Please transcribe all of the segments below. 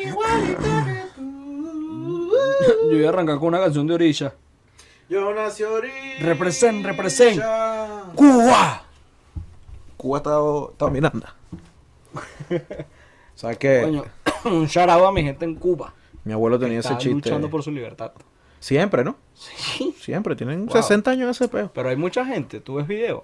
que. Yo iba a arrancar con una canción de Orilla. Yo nací ahorita. Represent, represent. ¡Cuba! Cuba está, está dominando. ¿Sabes qué? Coño, un out a mi gente en Cuba. Mi abuelo tenía que ese está chiste. luchando por su libertad. Siempre, ¿no? Sí. Siempre. Tienen Wow. 60 años ese peo. Pero hay mucha gente, tú ves videos,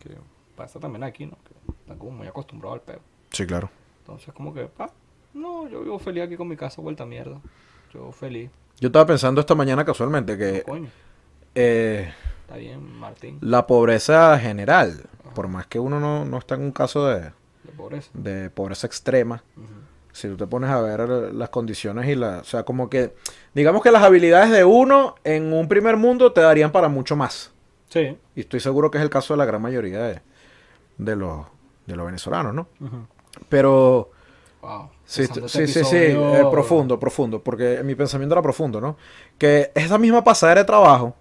que pasa también aquí, ¿no? Que están como muy acostumbrados al peo. Sí, claro. Entonces, como que, pa, no, yo vivo feliz aquí con mi casa vuelta a mierda. Yo feliz. Yo estaba pensando esta mañana casualmente que Coño, eh, está bien, Martín, la pobreza general, por más que uno no, no está en un caso de, de pobreza. de pobreza extrema, si tú te pones a ver las condiciones y la... O sea, como que... Digamos que las habilidades de uno en un primer mundo te darían para mucho más. Sí. Y estoy seguro que es el caso de la gran mayoría de, de los, de los venezolanos, ¿no? Pero... Wow. Sí, sí, sí, eh, profundo, profundo, porque mi pensamiento era profundo, ¿no? Que esa misma pasadera de trabajo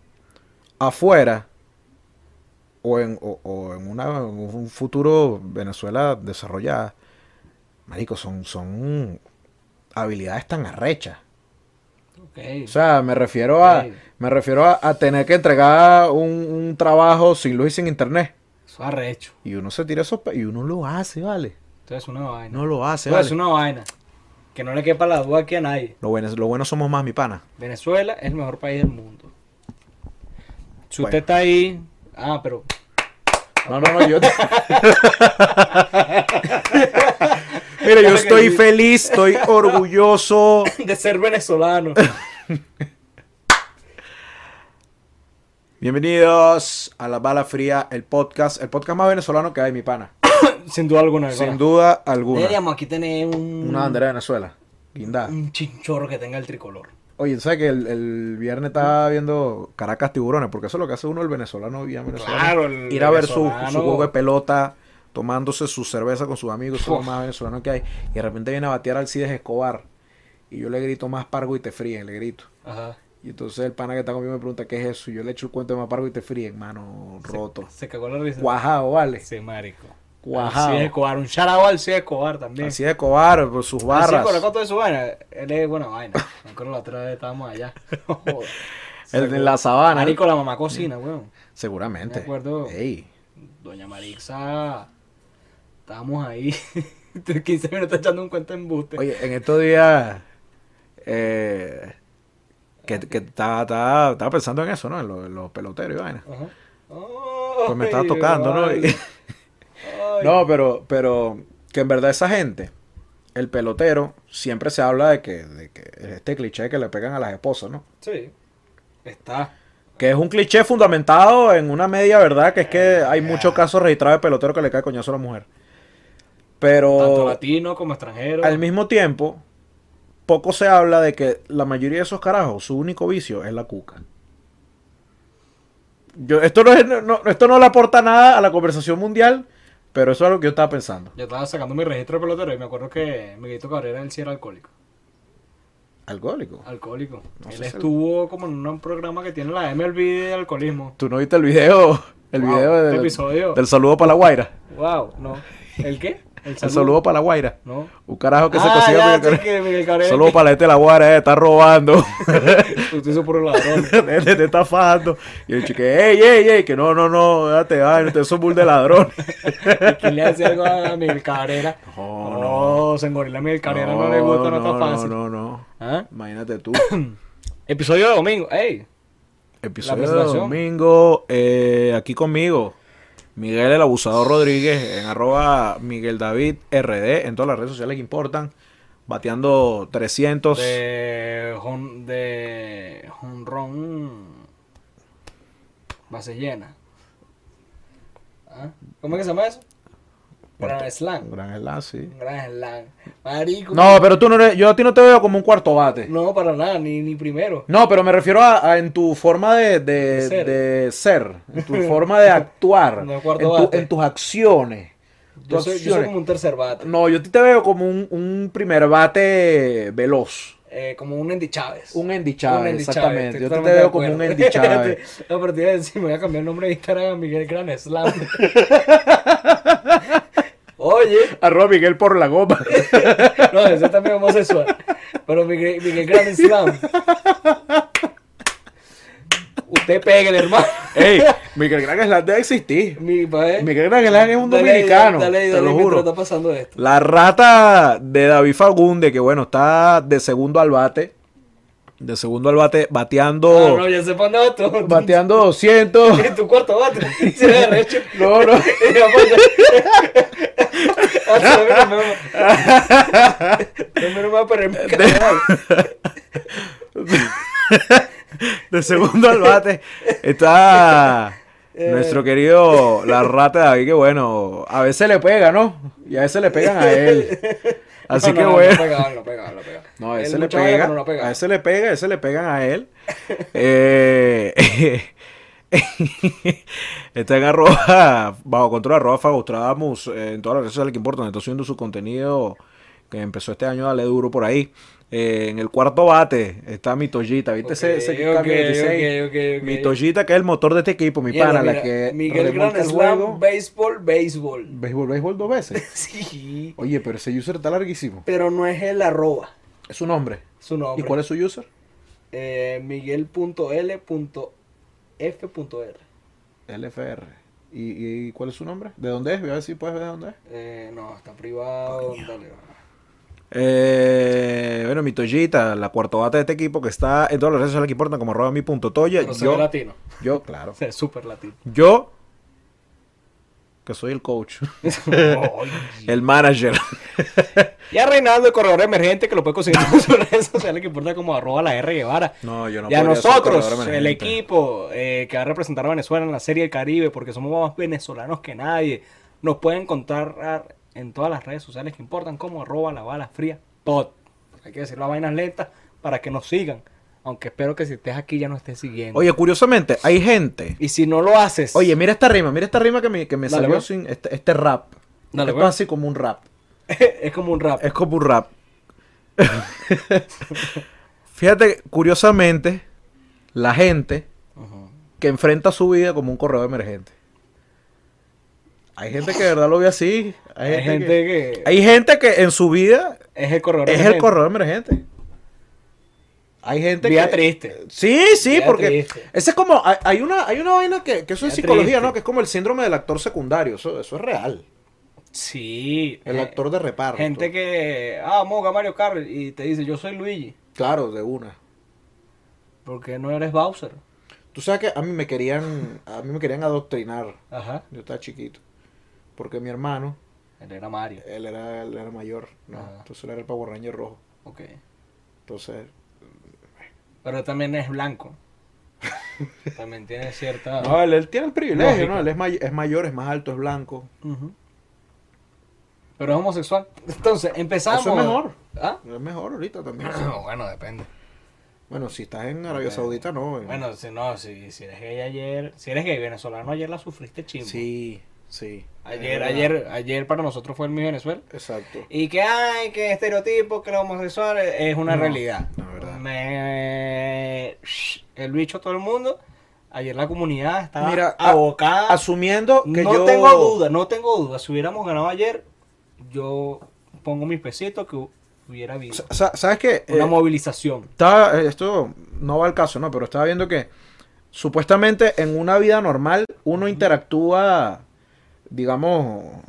afuera o en, o, o en, una, en un futuro Venezuela desarrollada, marico, son, son habilidades tan arrechas. O sea, me refiero a, me refiero a, a tener que entregar un, un trabajo sin luz y sin internet. Eso es arrecho. Y uno se tira esos y uno lo hace, ¿vale? Esto es una vaina. No lo hace, Esto ¿vale? es una vaina. Que no le quepa la duda aquí a nadie. Lo bueno, lo bueno somos más, mi pana. Venezuela es el mejor país del mundo. Si Bueno. usted está ahí. Ah, pero. No, no, no, yo. te- Mira, yo estoy feliz, estoy orgulloso. De ser venezolano. Bienvenidos a La Bala Fría, el podcast, el podcast más venezolano que hay, mi pana. Sin duda alguna. Sin duda alguna. Deberíamos aquí tener un. Una bandera de Venezuela. Guindá. Un chinchorro que tenga el tricolor. Oye, ¿sabes que el, el viernes estaba viendo Caracas Tiburones? Porque eso es lo que hace uno el venezolano y venezolano. Claro, el Ir a ver su, su juego de pelota, tomándose su cerveza con sus amigos, eso es lo más venezolano que hay. Y de repente viene a batear Alcides Escobar. Y yo le grito más pargo y te fríen, le grito. Ajá. Y entonces el pana que está conmigo me pregunta qué es eso. Y yo le echo el cuento de más pargo y te fríen, mano, roto. Se, se cagó la risa. Cuajado, vale. Sí, marico. Cuajado. Alcides Escobar. Un charao al Alcides Escobar también. Alcides Escobar, por sus barras. Escobar, ¿cuánto de su vaina? Él es buena vaina. Me acuerdo la otra vez estábamos allá. Joder. El de la sabana. Marico, la mamá cocina, weón. Seguramente. Me acuerdo. Ey. Doña Marixa. Estábamos ahí. 15 minutos echando un cuento en buste. Oye, en estos días eh, que, que estaba, estaba, estaba pensando en eso, ¿no? En, lo- en los peloteros y vaina. Ajá. Pues me estaba tocando, ¿no? No, pero, pero que en verdad esa gente, el pelotero, siempre se habla de que, de que este cliché que le pegan a las esposas, ¿no? Sí. Está. Que es un cliché fundamentado en una media verdad, que es que hay muchos casos registrados de pelotero que le cae coñazo a la mujer. Pero Tanto latino como extranjero. al mismo tiempo, poco se habla de que la mayoría de esos carajos, su único vicio es la cuca. Yo, esto, no es- no- esto no le aporta nada a la conversación mundial, pero eso es lo que yo estaba pensando. Yo estaba sacando mi registro de pelotero y me acuerdo que Miguelito Cabrera él sí era alcohólico. Alcohólico. Alcohólico. No él estuvo como en un programa que tiene la MLB de alcoholismo. ¿Tú no viste el video? El Wow, video este del, episodio. del saludo para la guaira. Wow, no. ¿El qué? El saludo para la guaira. No. Un carajo que se ah, consigue ya, Miguel Cabrera. que Miguel Cabrera. Saludo para la gente de la guaira, eh, está robando. Usted hizo puro ladrón. te, te está fajando. Y el chico, ey, ey, ey, que no, no, no, date, ay, ustedes son bull de ladrón. ¿Quién le hace algo a Miguel Cabrera? No, No, se engorila a Miguel Cabrera, no, le gusta, no, está fácil. No, no, no. ¿Ah? Imagínate tú. Episodio de domingo. ¡Ey! Episodio de domingo, eh, aquí conmigo, Miguel el Abusador Rodríguez, en arroba Miguel David RD, en todas las redes sociales que importan, bateando 300. De. Hon, de. Honrón. Base llena. ¿Ah? ¿Cómo es que se llama eso? Gran Slam. Gran Slam, sí. Gran Slam. Marico. No, pero tú no eres, yo a ti no te veo como un cuarto bate. No, para nada, ni, ni primero. No, pero me refiero a, a en tu forma de, de, De ser. de ser, en tu forma de actuar, No, en, cuarto tu- bate. en tus acciones. Yo soy, yo soy acciones. como un tercer bate. No, yo a ti te veo como un, un primer bate veloz. Eh, como un Andy Chávez. Un Andy Chávez, exactamente. Yo te, veo como un. Andy Chávez. no, pero te iba a decir, me voy a cambiar el nombre de Instagram a Miguel Gran Slam. Oye, Arroba Miguel por la goma. no, ese también es homosexual. Pero Miguel, Miguel Grand Slam. Usted pégale, hermano. Ey, Miguel Gran Island debe existir. Mi, pa, eh. Miguel Gran Island es un Dale, dominicano. Dale, te lo juro. está pasando esto. La rata de David Fagunde, que bueno, está de segundo al bate. De segundo al bate, bateando. Ah, no, ya se pone otro. Bateando 200. En tu cuarto bate. Se le arrecho. No, no. No De segundo al bate está Eh. nuestro querido la rata de David, que bueno, a veces le pega, ¿no? Y a veces le pegan a él. Así que bueno. No pega, no pega, no pega. No, a Él ese le pega, no pega. a ese le pega, a ese le pegan a él. eh, está en arroba, bajo control arroba Fagostradamus, eh, en todas las redes sociales que importan, está subiendo su contenido que empezó este año, dale duro por ahí. Eh, en el cuarto bate está mi Toyita, ¿viste ese, ese Ok, cambio ok, 26? ok, ok, ok. Mi Toyita que es el motor de este equipo, mi pana, la que Miguel el Slam, juego. béisbol, béisbol. Béisbol, béisbol dos veces. Sí. Oye, pero ese user está larguísimo. Pero no es el arroba. Es su nombre. Su nombre. ¿Y cuál es su user? Eh, Miguel.l.f.r. LFR. ¿Y, ¿Y cuál es su nombre? ¿De dónde es? Voy a ver si puedes ver de dónde es. Eh, no, está privado. Dale. Eh, bueno, mi Toyita, la cuarto bate de este equipo que está en todas las redes sociales que importan como arroba mi punto Toya. Pero Yo, latino. yo, claro. Súper latino. Yo, que soy el coach, el manager. Y a Reinaldo, el corredor emergente, que lo puede conseguir en sus redes sociales, que importa como arroba la R Guevara. No, yo no y a nosotros, el equipo eh, que va a representar a Venezuela en la Serie del Caribe, porque somos más venezolanos que nadie, nos pueden encontrar en todas las redes sociales que importan como arroba la bala fría pod. Hay que decir las vainas lentas para que nos sigan. Aunque espero que si estés aquí ya no estés siguiendo. Oye, curiosamente, hay gente. y si no lo haces, Oye, mira esta rima, mira esta rima que me, que me Dale, salió pues. sin este, este rap. Dale, pues. es así como un rap. es como un rap. Es como un rap. Fíjate, curiosamente, la gente que enfrenta su vida como un corredor emergente. Hay gente que de verdad lo ve así. Hay, Hay gente, gente que... que hay gente que en su vida es el corredor es el emergente. corredor emergente. Hay gente Vida que... triste. Sí, sí, porque ese es como, hay, una, hay una vaina que, que eso es Vida psicología, triste. ¿no? Que es como el síndrome del actor secundario, eso, eso es real. Sí. El eh, actor de reparto. Gente que, ah, vamos a jugar Mario Kart y te dice, yo soy Luigi. Claro, de una. ¿Por qué no eres Bowser? Tú sabes que a mí me querían, a mí me querían adoctrinar. Ajá. Yo estaba chiquito. Porque mi hermano, Él era Mario. él era, él era mayor, ¿no? Ajá. Entonces él era el Power Ranger rojo. Ok. Entonces, Pero también es blanco. también tiene cierta... no, él, él tiene el privilegio, Lógica. ¿no? Él es, may- es mayor, es más alto, es blanco. Pero es homosexual. Entonces, empezamos... Eso es mejor. ¿Ah? Es mejor ahorita también. bueno, depende. Bueno, si estás en Arabia. Saudita, no. eh. Bueno, si no, si, si eres gay ayer... Si eres gay venezolano, ayer la sufriste chimbo. sí, sí. Ayer, ayer, ayer para nosotros fue el mío Venezuela. Exacto. Y que hay, que estereotipo, que los homosexuales es una No, realidad. no. Me... El bicho todo el mundo. Ayer la comunidad estaba Mira, abocada. Asumiendo que no yo... tengo duda, no tengo duda. Si hubiéramos ganado ayer, yo pongo mis pesitos que hubiera habido Sa- sa- ¿Sabes qué? una Eh, movilización. estaba, eh, esto no va al caso, ¿no? Pero estaba viendo que supuestamente en una vida normal uno interactúa, digamos, o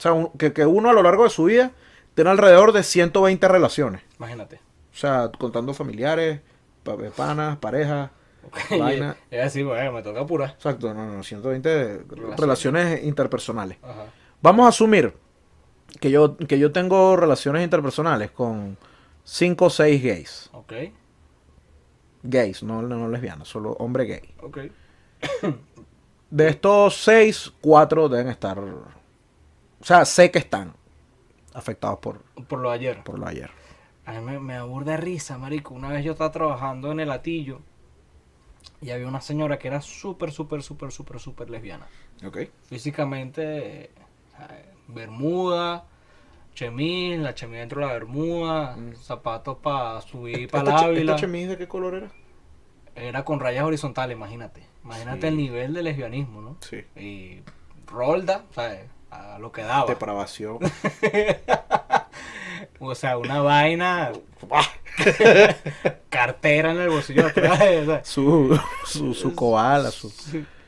sea, un- que, que uno a lo largo de su vida tiene alrededor de 120 relaciones. Imagínate. O sea, contando familiares, eh, panas, parejas, vaina. Es decir, bueno, me toca apurar. Exacto, no, no, 120 Relaciones. relaciones interpersonales. Ajá. Vamos a asumir que yo, que yo tengo relaciones interpersonales con 5 o 6 gays. Ok, Gays, no, no lesbianas, solo hombre gay. ok. De estos 6, 4 deben estar. O sea, sé que están afectados por, Por lo ayer. por lo ayer. A mí me, me aburre risa, marico. Una vez yo estaba trabajando en el atillo y había una señora que era súper, súper, súper, súper, súper lesbiana. Ok. Físicamente, eh, bermuda, chemis, la chemis dentro de la bermuda, Mm. zapatos para subir para ¿Esta, la che- ávila. esta chemise de qué color era? Era con rayas horizontales, imagínate. Imagínate Sí. el nivel de lesbianismo, ¿no? Sí. Y Rolda, ¿sabes? a lo que daba. Depravación. O sea, una vaina. cartera en el bolsillo de atrás. o sea, su, su, su koala, su,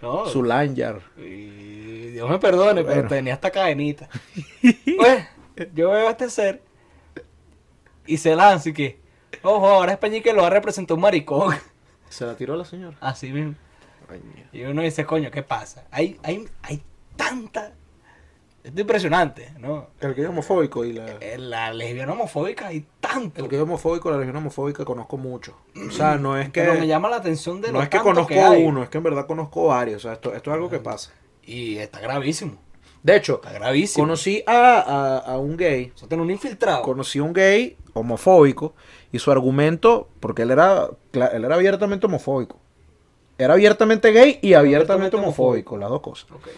no, su lanyard. y Dios me perdone, pero tenía esta cadenita. pues, yo veo a este ser y se lanza y que, ojo, ahora es Peñique lo va a representar un maricón. ¿Se la tiró la señora? Así mismo. Ay. Y uno dice, coño, ¿qué pasa? Hay, hay, hay tanta. Esto es impresionante, ¿no? El gay homofóbico y la... En la lesbiana homofóbica hay tanto. El gay homofóbico, la religión homofóbica conozco mucho. O sea, no es que... Pero me llama la atención de no lo es que tanto conozco hay. uno, es que en verdad conozco varios. O sea, esto, esto es algo que pasa. Y está gravísimo. De hecho, Está gravísimo. conocí a, a, a un gay Eso tiene un infiltrado. conocí a un gay homofóbico y su argumento, porque él era, cla- él era abiertamente homofóbico. Era abiertamente gay y abiertamente Abiertamente homofóbico, las dos cosas. Ok.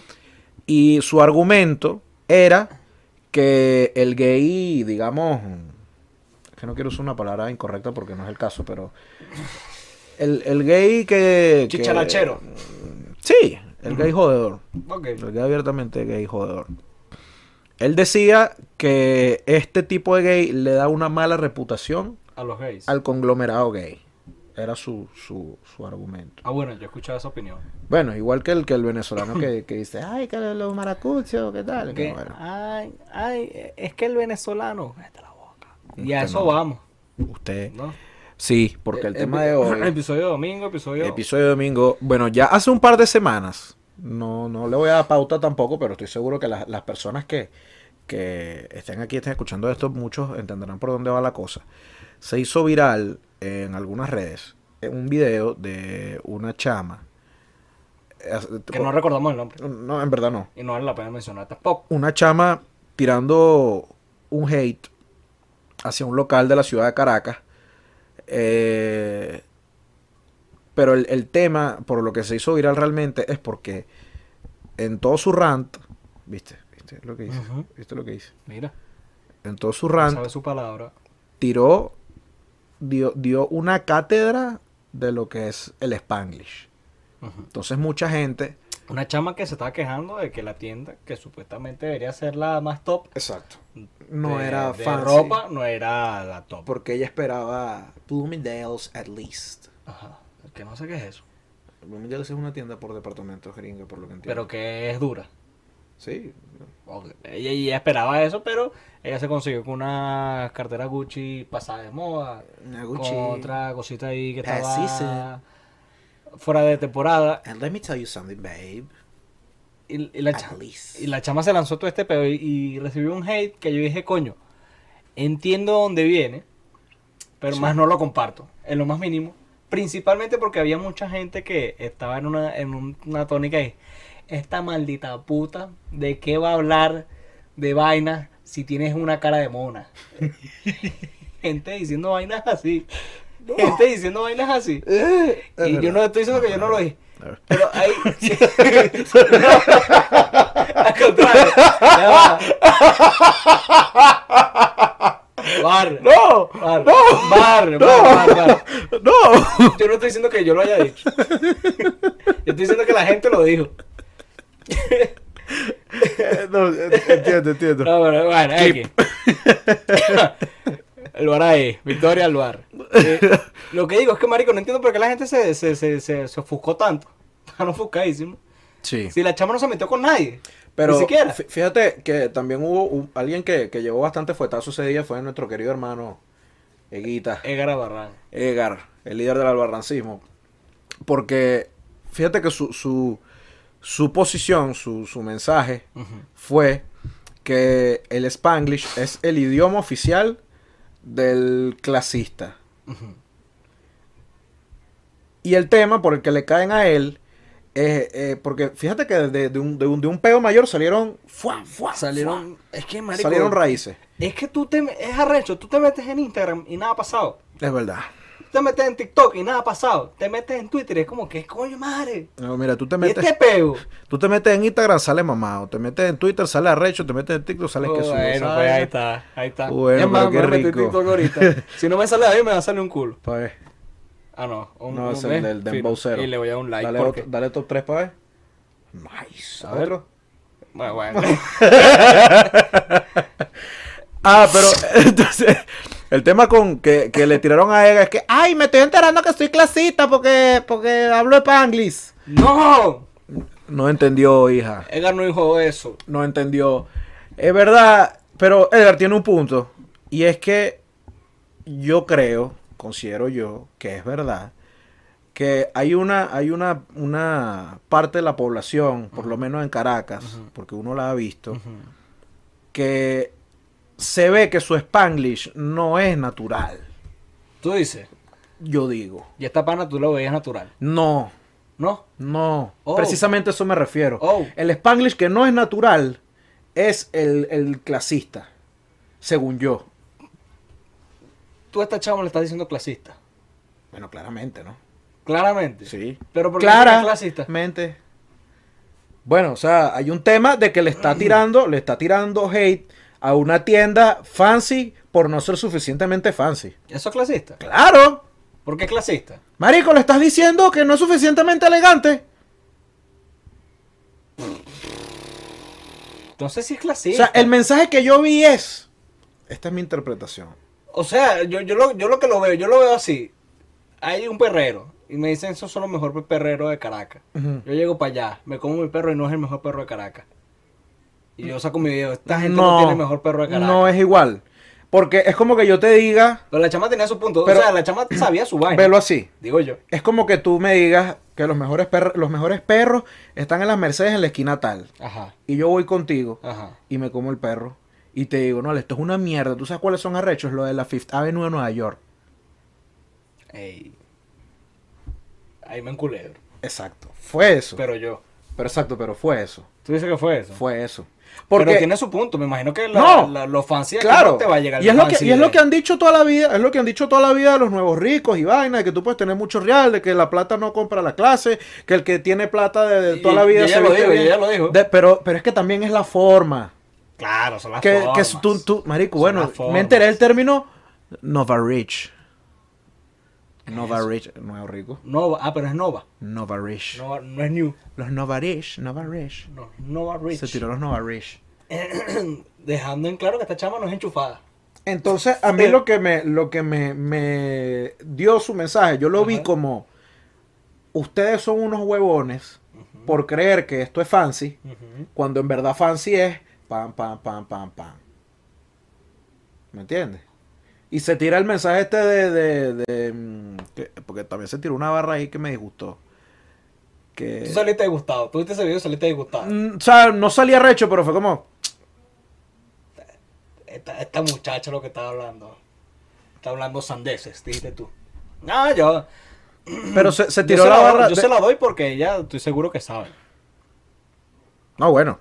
Y su argumento era que el gay, digamos, es que no quiero usar una palabra incorrecta porque no es el caso, pero el, el gay que... que- Chicharachero. sí, el gay jodedor. Ok. El gay abiertamente gay jodedor. Él decía que este tipo de gay le da una mala reputación A los gays. al conglomerado gay. Era su, su, su argumento. Ah, bueno, yo he escuchado esa opinión. Bueno, igual que el, que el venezolano que, que dice, ay, que los maracuchos, ¿qué tal? Que, No, bueno, Ay, ay, es que el venezolano. La boca. Y a eso no. vamos. usted... ¿no? Sí, porque el Eh, tema epi- de hoy... Episodio de domingo, episodio. Episodio de domingo. Bueno, ya hace un par de semanas. No, no le voy a dar pauta tampoco, pero estoy seguro que las, las personas que, que estén aquí, estén escuchando esto, muchos entenderán por dónde va la cosa. Se hizo viral en algunas redes un video de una chama. que no recordamos el nombre. No, en verdad no. Y no vale la pena mencionar tampoco. Una chama tirando un hate hacia un local de la ciudad de Caracas. Eh, pero el, el tema, por lo que se hizo viral realmente, es porque en todo su rant, ¿viste? ¿Viste lo que dice? Ujú. ¿Viste lo que dice? Mira, En todo su rant, sabe su palabra. tiró, dio, dio una cátedra de lo que es el Spanglish. Entonces mucha gente... Una chama que se estaba quejando de que la tienda, que supuestamente debería ser la más top, Exacto. No de- era de fancy. ropa, no era la top. Porque ella esperaba Bloomingdale's at least. Ajá. Que no sé qué es eso. Bloomingdale's es una tienda por departamentos gringa, por lo que entiendo. Pero que es dura. Sí. Ella, ella esperaba eso, pero ella se consiguió con una cartera Gucci pasada de moda. Una Gucci. Con otra cosita ahí que estaba fuera de temporada. And let me tell you something, babe. Y, y la, y chama se lanzó todo este pedo y, y recibió un hate que yo dije, coño, entiendo dónde viene, pero Sí. más no lo comparto, en lo más mínimo. Principalmente porque había mucha gente que estaba en una, en un- una tónica y esta maldita puta, ¿de qué va a hablar de vainas si tienes una cara de mona? gente diciendo vainas así. Gente diciendo vainas así. Y yo no estoy diciendo que yo no lo dije. Pero ahí. Al contrario. Bar. ¡No! Bar. ¡No! Bar, bar, bar, bar. ¡No! Yo no estoy diciendo que yo lo haya dicho. Yo estoy diciendo que la gente lo dijo. No, entiendo, entiendo. No, bueno, bueno, bar ahí, Victoria al bar. Eh, lo que digo es que, marico, no entiendo por qué la gente se, se, se, se, se ofuscó tanto. Están ofuscadísimos. Sí. Si la chama no se metió con nadie. Pero Ni siquiera. fí- fíjate que también hubo un- alguien que, que llevó bastante fuetazo ese día, fue nuestro querido hermano Eguita. Edgar Barran. Egar, el líder del albarrancismo. Porque fíjate que su, su, su posición, su, su mensaje fue que el spanglish es el idioma oficial del clasista. Y el tema por el que le caen a él es eh, porque fíjate que de, de un, de, un, de un peo mayor salieron ¡fua, fua, Salieron. Es que, marico. salieron raíces. Es que tú te. Es arrecho. Tú te metes en Instagram y nada ha pasado. Es verdad. Te metes en TikTok y nada ha pasado. Te metes en Twitter y es como que, coño madre. No, mira, tú te Y metes, este peo. tú te metes en Instagram, sale mamado. Te metes en Twitter, sale arrecho. Te metes en TikTok, sale que sube. bueno, ¿sabes? pues ahí está. Ahí está. Bueno, es más, qué me. TikTok ahorita. si no me sale ahí, me va a salir un culo. Pa' ver. Ah, no. Un, No, un es el del. Dembow Cero. Y le voy a dar un like. dale, porque... dale top 3 para ver. Nice. A ver. Bueno, bueno. Ah, pero entonces, el tema con que, que le tiraron a Ega es que, ay, me estoy enterando que soy clasista porque, porque hablo Spanglish. ¡No! No entendió, hija. Edgar no dijo eso. No entendió. Es verdad, pero Edgar tiene un punto. Y es que yo creo, considero yo, que es verdad, que hay una, hay una, una parte de la población, por lo menos en Caracas, porque uno la ha visto, que se ve que su Spanglish no es natural. Tú dices, Yo digo. y esta pana tú lo veías natural. No, ¿No? no. Oh. Precisamente a eso me refiero. Oh. El Spanglish que no es natural es el, el clasista, según yo. Tú a esta chava le estás diciendo clasista. Bueno, claramente, ¿no? Claramente. Sí. Pero ¿por qué dices clasista? Claramente. Bueno, o sea, hay un tema de que le está tirando, le está tirando hate a una tienda fancy por no ser suficientemente fancy. ¿Eso es clasista? Claro. ¿Por qué clasista? Marico, le estás diciendo que no es suficientemente elegante. Entonces sí es O clasista. sea, el mensaje que yo vi es. Esta es mi interpretación. O sea, yo, yo, lo, yo lo que lo veo, yo lo veo así. Hay un perrero. Y me dicen, esos son los mejores perreros de Caracas. Yo llego para allá, me como mi perro y no es el mejor perro de Caracas. Y yo saco mi video. Esta gente no, tiene mejor perro de Caracas. No es igual. Porque es como que yo te diga, Pero la chama tenía su punto. Pero- o sea, la chama sabía su vaina. velo así. Digo yo. Es como que tú me digas que los mejores, perros, los mejores perros están en las Mercedes en la esquina tal. Ajá, Y yo voy contigo ajá. y me como el perro. Y te digo, no, esto es una mierda. ¿Tú sabes cuáles son arrechos? Lo de la Fifth Avenue de Nueva York. Ey. Ahí me enculé. Exacto. Fue eso. Pero, Pero yo. exacto, pero fue eso. ¿Tú dices que fue eso? Fue eso. Porque Porque, tiene su punto. Me imagino que la, No. la- lo fancy de aquí claro, te va a llegar y es, lo que, y es lo que han dicho toda la vida, es lo que han dicho toda la vida de los nuevos ricos y vaina, de que tú puedes tener mucho real, de que la plata no compra la clase, que el que tiene plata de, de toda Y- la vida y ella se lo dijo, y bien. ella lo dijo. De- pero, pero es que también es la forma. Claro, son las Que, que formas. tú, tú- marico, Son bueno, me enteré el término Nova Rich. Nova? Rich, nuevo rico. Nova. Ah, pero es Nova. Nova Rich. Nova no es New. Los Nova Rich, Nova Rich. No, Nova Rich. Se tiró los Nova Rich. Dejando en claro que esta chama no es enchufada. Entonces, a mí lo que me, lo que me, me dio su mensaje, yo lo vi como ustedes son unos huevones por creer que esto es fancy, cuando en verdad fancy es pam, pam, pam, pam, pam. ¿Me entiendes? Y se tira el mensaje este de, de, de, mm, que- porque también se tiró una barra ahí que me disgustó. Que, Tú saliste disgustado. Tú viste ese video y saliste disgustado. Mm, o sea, no salía recho, pero fue como, Esta, esta muchacha lo que estaba hablando. Está hablando sandeces, dijiste tú. No, yo. pero se, se tiró se la barra. Yo se la doy porque ella estoy seguro que sabe. No, bueno.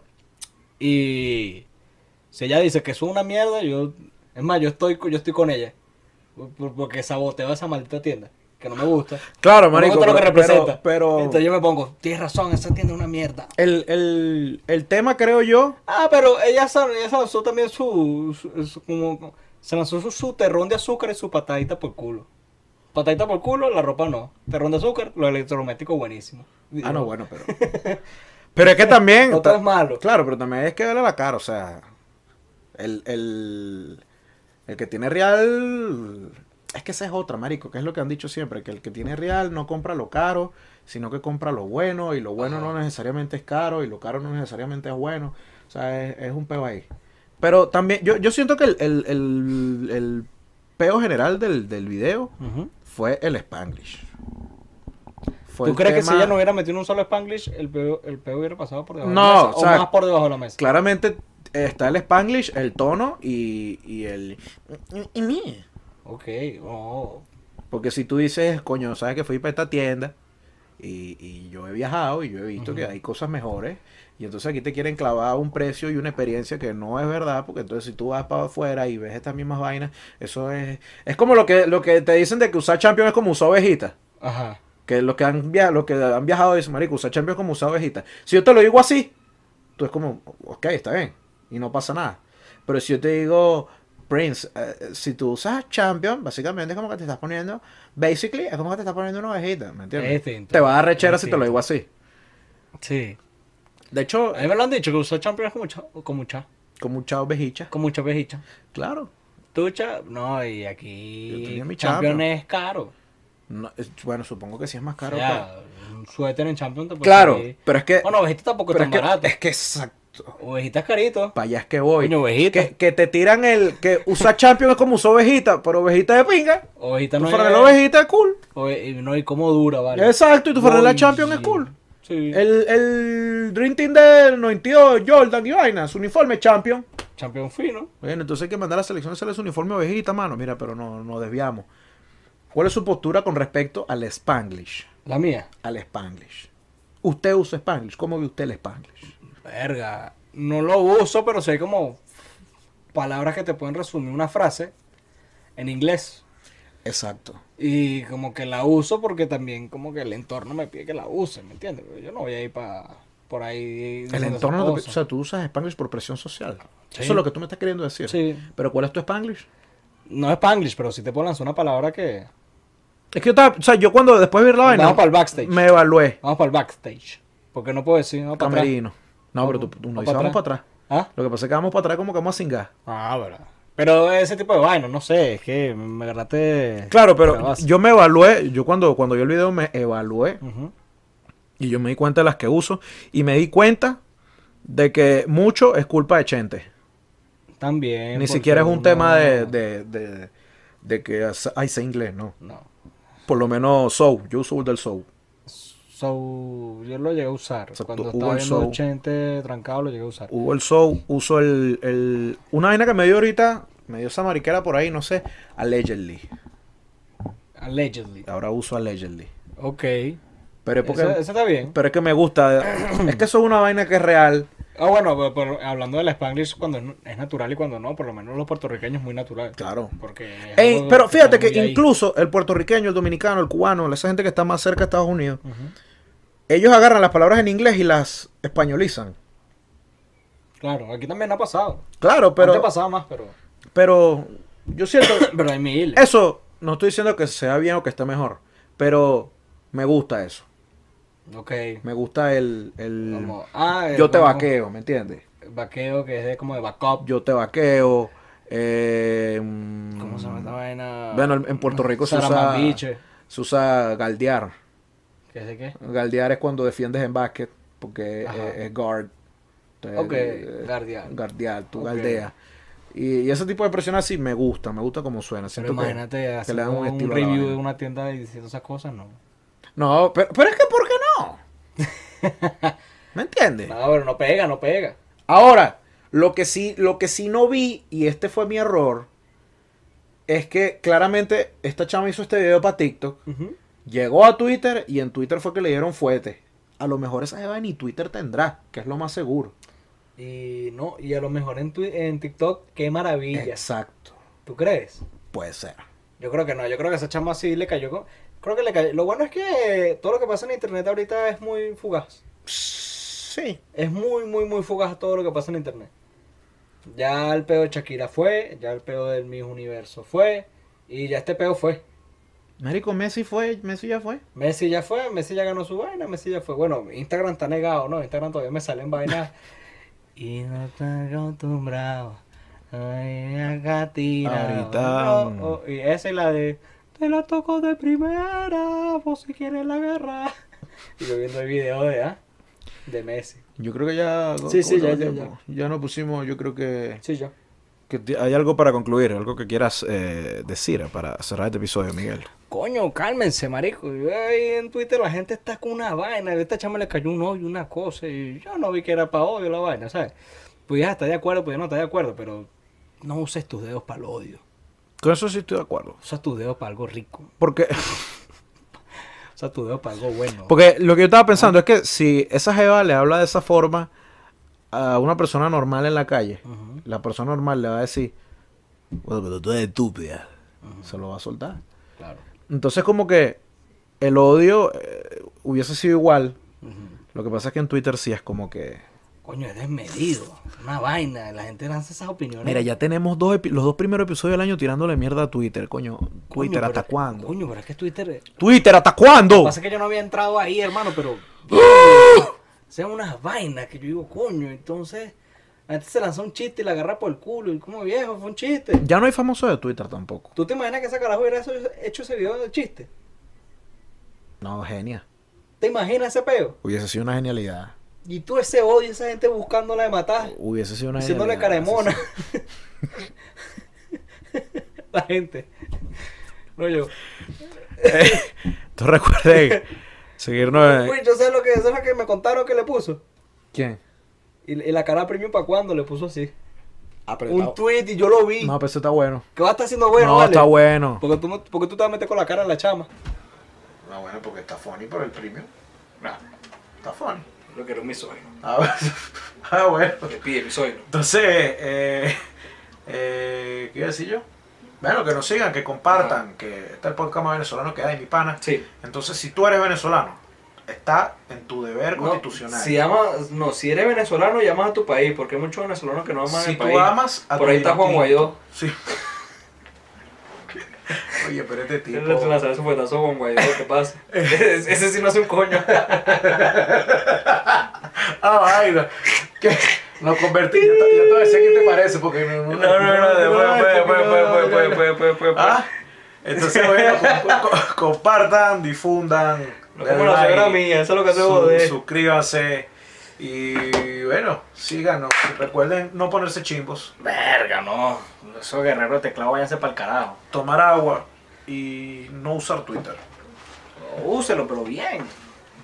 Y si ella dice que es una mierda, yo. Es más, yo estoy, yo estoy con ella. Por- Porque saboteo esa maldita tienda. Que no me gusta. Claro, No me marico. lo que representa. Pero, Entonces yo me pongo, tienes razón, esa tienda es una mierda. el, el, el tema, creo yo, Ah, pero ella, ella se lanzó también su, su- su- como, se lanzó su, su terrón de azúcar y su patadita por culo. Patadita por culo, la ropa no. Terrón de azúcar, los electrodomésticos buenísimo. Ah, no, bueno, pero. pero es que también. No todo es malo. Claro, pero también es que verle la cara, o sea. El, el, el que tiene real. Es que esa es otra, marico, que es lo que han dicho siempre: que el que tiene real no compra lo caro, sino que compra lo bueno, y lo bueno Ajá. no necesariamente es caro, y lo caro no necesariamente es bueno. O sea, es, es un peo ahí. Pero también, yo, yo siento que el, el, el, el peo general del, del video fue el Spanglish. Fue ¿Tú crees que si ella no hubiera metido un solo Spanglish, el peo, el peo hubiera pasado por debajo No, de la mesa? o sea, más por debajo de la mesa. Claramente está el Spanglish, el tono y, y el... Ok, oh. Porque si tú dices, coño, sabes que fui para esta tienda y, y yo he viajado y yo he visto que hay cosas mejores y entonces aquí te quieren clavar un precio y una experiencia que no es verdad porque entonces si tú vas para afuera y ves estas mismas vainas, eso es... Es como lo que, lo que te dicen de que usar Champion es como usar ovejita. Ajá. Que los que han, via los que han viajado dicen, marico, usar Champion es como usar ovejita. Si yo te lo digo así, tú es como, ok, está bien, y no pasa nada. Pero si yo te digo, Prince, eh, si tú usas Champion, básicamente es como que te estás poniendo, basically, es como que te estás poniendo una ovejita, ¿me entiendes? Distinto. Te va a dar rechera si te lo digo así. Sí. De hecho, A mí me lo han dicho que usó Champions con mucha, con mucha, con mucha ovejicha. con mucha vejicha. Claro. Tucha, no, y Yo aquí tenía mi Champions Champions. es caro. No, bueno, supongo que sí es más O caro. sea, un suéter en Champions te pero- puede claro, salir- pero es que. Bueno, ovejita tampoco es pero tan barato. es que exacto. Ovejita es carito. Para allá es que voy. Coño, ovejita. Que, que te tiran el. Que usar Champions es como usar ovejita, pero ovejita de pinga. Ovejita Tu no franela es... ovejita es cool. Ove- y no, y cómo dura, vale. Exacto, y tu franela Uy, Champions es cool. Sí. El, el Dream Team del 92, Jordan y vaina, su uniforme Champion. Champions fino. Bueno, entonces hay que mandar a la selección a hacerle su uniforme ovejita, mano. Mira, pero no, no desviamos. ¿Cuál es su postura con respecto al Spanglish? La mía. Al Spanglish. Usted usa Spanglish. ¿Cómo ve usted el Spanglish? Verga. No lo uso, pero sé como palabras que te pueden resumir una frase en inglés. Exacto. Y como que la uso porque también como que el entorno me pide que la use, ¿me entiendes? Pero Yo no voy a ir para por ahí. El entorno, no te- o sea, tú usas Spanglish por presión social. Sí. Eso es lo que tú me estás queriendo decir. Sí. Pero ¿cuál es tu Spanglish? No es Spanglish, pero si te puedo lanzar una palabra que... Es que yo estaba, o sea, yo cuando después de ver la vaina, Vamos para el backstage. me evalué. Vamos para el backstage. Porque no puedo decir, vamos para atrás. No, pero tú, tú no dices vamos para atrás. ¿Ah? Lo que pasa es que vamos para atrás como que vamos a cingar. Ah, verdad. Pero ese tipo de vaina, no sé, es que me agarraste... Claro, la pero yo me evalué, yo cuando, cuando vi el video me evalué y yo me di cuenta de las que uso y me di cuenta de que mucho es culpa de Chente. También. Ni siquiera es un tema de, de, de, de que as- ay, sé inglés, no. No. Por lo menos soul, yo uso el del soul. So, yo lo llegué a usar. Exacto, Cuando hubo estaba el viendo show. Chente trancado, lo llegué a usar. Hubo el soul, uso el, el... Una vaina que me dio ahorita, me dio esa mariquera por ahí, no sé, allegedly. Allegedly. Ahora uso allegedly. Ok. Pero es porque... Ese está bien. Pero es que me gusta. es que eso es una vaina que es real. Ah, bueno, pero, pero hablando del Spanglish, cuando es, natural y cuando no, por lo menos los puertorriqueños es muy natural. Claro. Porque Ey, pero fíjate que incluso el puertorriqueño, el dominicano, el cubano, esa gente que está más cerca de Estados Unidos. Ellos agarran las palabras en inglés y las españolizan. Claro, aquí también ha pasado. Claro, Pero... pero, pasaba más, pero... pero yo siento, Pero hay eso, no estoy diciendo que sea bien o que esté mejor, pero me gusta eso. Ok. Me gusta el, el Como, ah, yo te como vaqueo, ¿me entiendes? Vaqueo que es de, como de backup. Yo te vaqueo. eh, mm, ¿Cómo se llama esta vaina? Bueno, en- Puerto Rico se usa-. Se usa galdear. ¿Qué es de qué? Galdear es cuando defiendes en básquet, porque es, es guard. Entonces, Ok, eh, guardiar. Guardiar, tú Ok. galdeas. Y, y ese tipo de expresión así me gusta, me gusta como suena. Siento imagínate que, hacer le dan un un, review de una tienda diciendo esas cosas, no. No, pero, pero es que ¿por qué no? ¿Me entiendes? No, pero no pega, no pega. Ahora, lo que sí, lo que sí no vi, y este fue mi error, es que claramente esta chama hizo este video para TikTok, llegó a Twitter y en Twitter fue que le dieron fuete. A lo mejor esa jeva ni Twitter tendrá, que es lo más seguro. Y no, y a lo mejor en, twi- en TikTok, qué maravilla. Exacto, ¿Tú crees? puede ser. Yo creo que no, yo creo que esa chama sí le cayó con... Creo que le cayó. Lo bueno es que todo lo que pasa en internet ahorita es muy fugaz. Sí. Es muy, muy, muy fugaz todo lo que pasa en internet. Ya el peo de Shakira fue, ya el peo del Miss Universo fue, y ya este peo fue. Marico, Messi fue, Messi ya fue. Messi ya fue, Messi ya ganó su vaina, Messi ya fue. Bueno, Instagram está negado, ¿no? Instagram todavía me salen vainas. y no está acostumbrado. Ay, acá. Ahorita, No, oh, y esa es la de. Te la toco de primera, vos si quieres la guerra. y yo viendo el video de, ¿ah? De Messi. Yo creo que ya... Sí, sí, ¿cómo ya, ya, tiempo? Ya nos pusimos, yo creo que... Sí, yo. Que hay algo para concluir, algo que quieras eh, decir para cerrar este episodio, Miguel. Coño, cálmense, marico. Yo ahí en Twitter la gente está con una vaina. Esta chama le cayó un odio, una cosa. Y yo no vi que era para odio la vaina, ¿sabes? Pudieras estar de acuerdo, pudieras no estar de acuerdo, pero no uses tus dedos para el odio. Con eso sí estoy de acuerdo. Usa tus dedos para algo rico. Porque, Usa tus dedos para algo bueno. porque lo que yo estaba pensando es que si esa jeva le habla de esa forma a una persona normal en la calle, la persona normal le va a decir, bueno, pero tú eres estúpida. Se lo va a soltar. claro. Entonces como que el odio eh, hubiese sido igual. Lo que pasa es que en Twitter sí es como que... Coño, es desmedido. Una vaina. La gente lanza esas opiniones. Mira, ya tenemos dos los dos primeros episodios del año tirándole mierda a Twitter, coño. Twitter, ¿hasta cuándo? Coño, pero es que Twitter. Twitter, ¿hasta Lo que cuándo? pasa es que yo no había entrado ahí, hermano, pero. Sean unas vainas que yo digo, coño, entonces. La gente se lanzó un chiste y la agarra por el culo. Y como viejo, fue un chiste. Ya no hay famosos de Twitter tampoco. ¿Tú te imaginas que esa carajo hubiera hecho, ese video de chiste? No, genia. ¿Te imaginas ese peo? Hubiese sido una genialidad. Y tú ese odio, esa gente buscándola de matar. Hubiese sido una Diciéndole genialidad. cara de mona. la gente. No yo. sí. ¿Tú recuerdas seguirnos. Uy, yo sé lo que, eso es lo que me contaron que le puso. ¿Quién? Y, y la cara premium para cuando le puso así. Pero Un tweet y yo lo vi. No, pero eso está bueno. ¿Qué va a estar haciendo bueno, no, vale? está bueno. Porque tú, no- porque tú te vas a meter con la cara en la chama. No, bueno, porque está funny por el premio. No, está funny. Lo que era un misógino. Ah, ah, bueno. Le pide misógino. Entonces, eh, eh, ¿qué iba a decir yo? Bueno, que nos sigan, que compartan, que está el podcast más venezolano que hay, mi pana. Sí. Entonces, si tú eres venezolano, está en tu deber constitucional. si amas, no, si eres venezolano, llamas a tu país, porque hay muchos venezolanos que no aman si el tú país. amas a Por tu ahí está Juan. Guaidó. Sí. Oye, pero este tipo. Le lanzó su fuetazo Juan Guaidó, ¿qué pasa? ese, ese sí no hace un coño. Ah, vaina. Que nos convertimos. Yo, te, yo te decía qué te parece, porque no. No, no, no, no, ah. entonces, bueno, compartan, difundan. Como la suegra mía, eso es lo que hacemos de. Suscríbanse. Y bueno, síganos. Recuerden no ponerse chimbos. Verga, no. Esos guerreros teclado váyanse para el carajo. Tomar agua y no usar Twitter. Úselo, pero bien.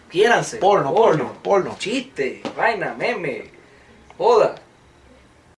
Quiéranse. Porno, porno, porno. Chiste, vaina, meme. Olá!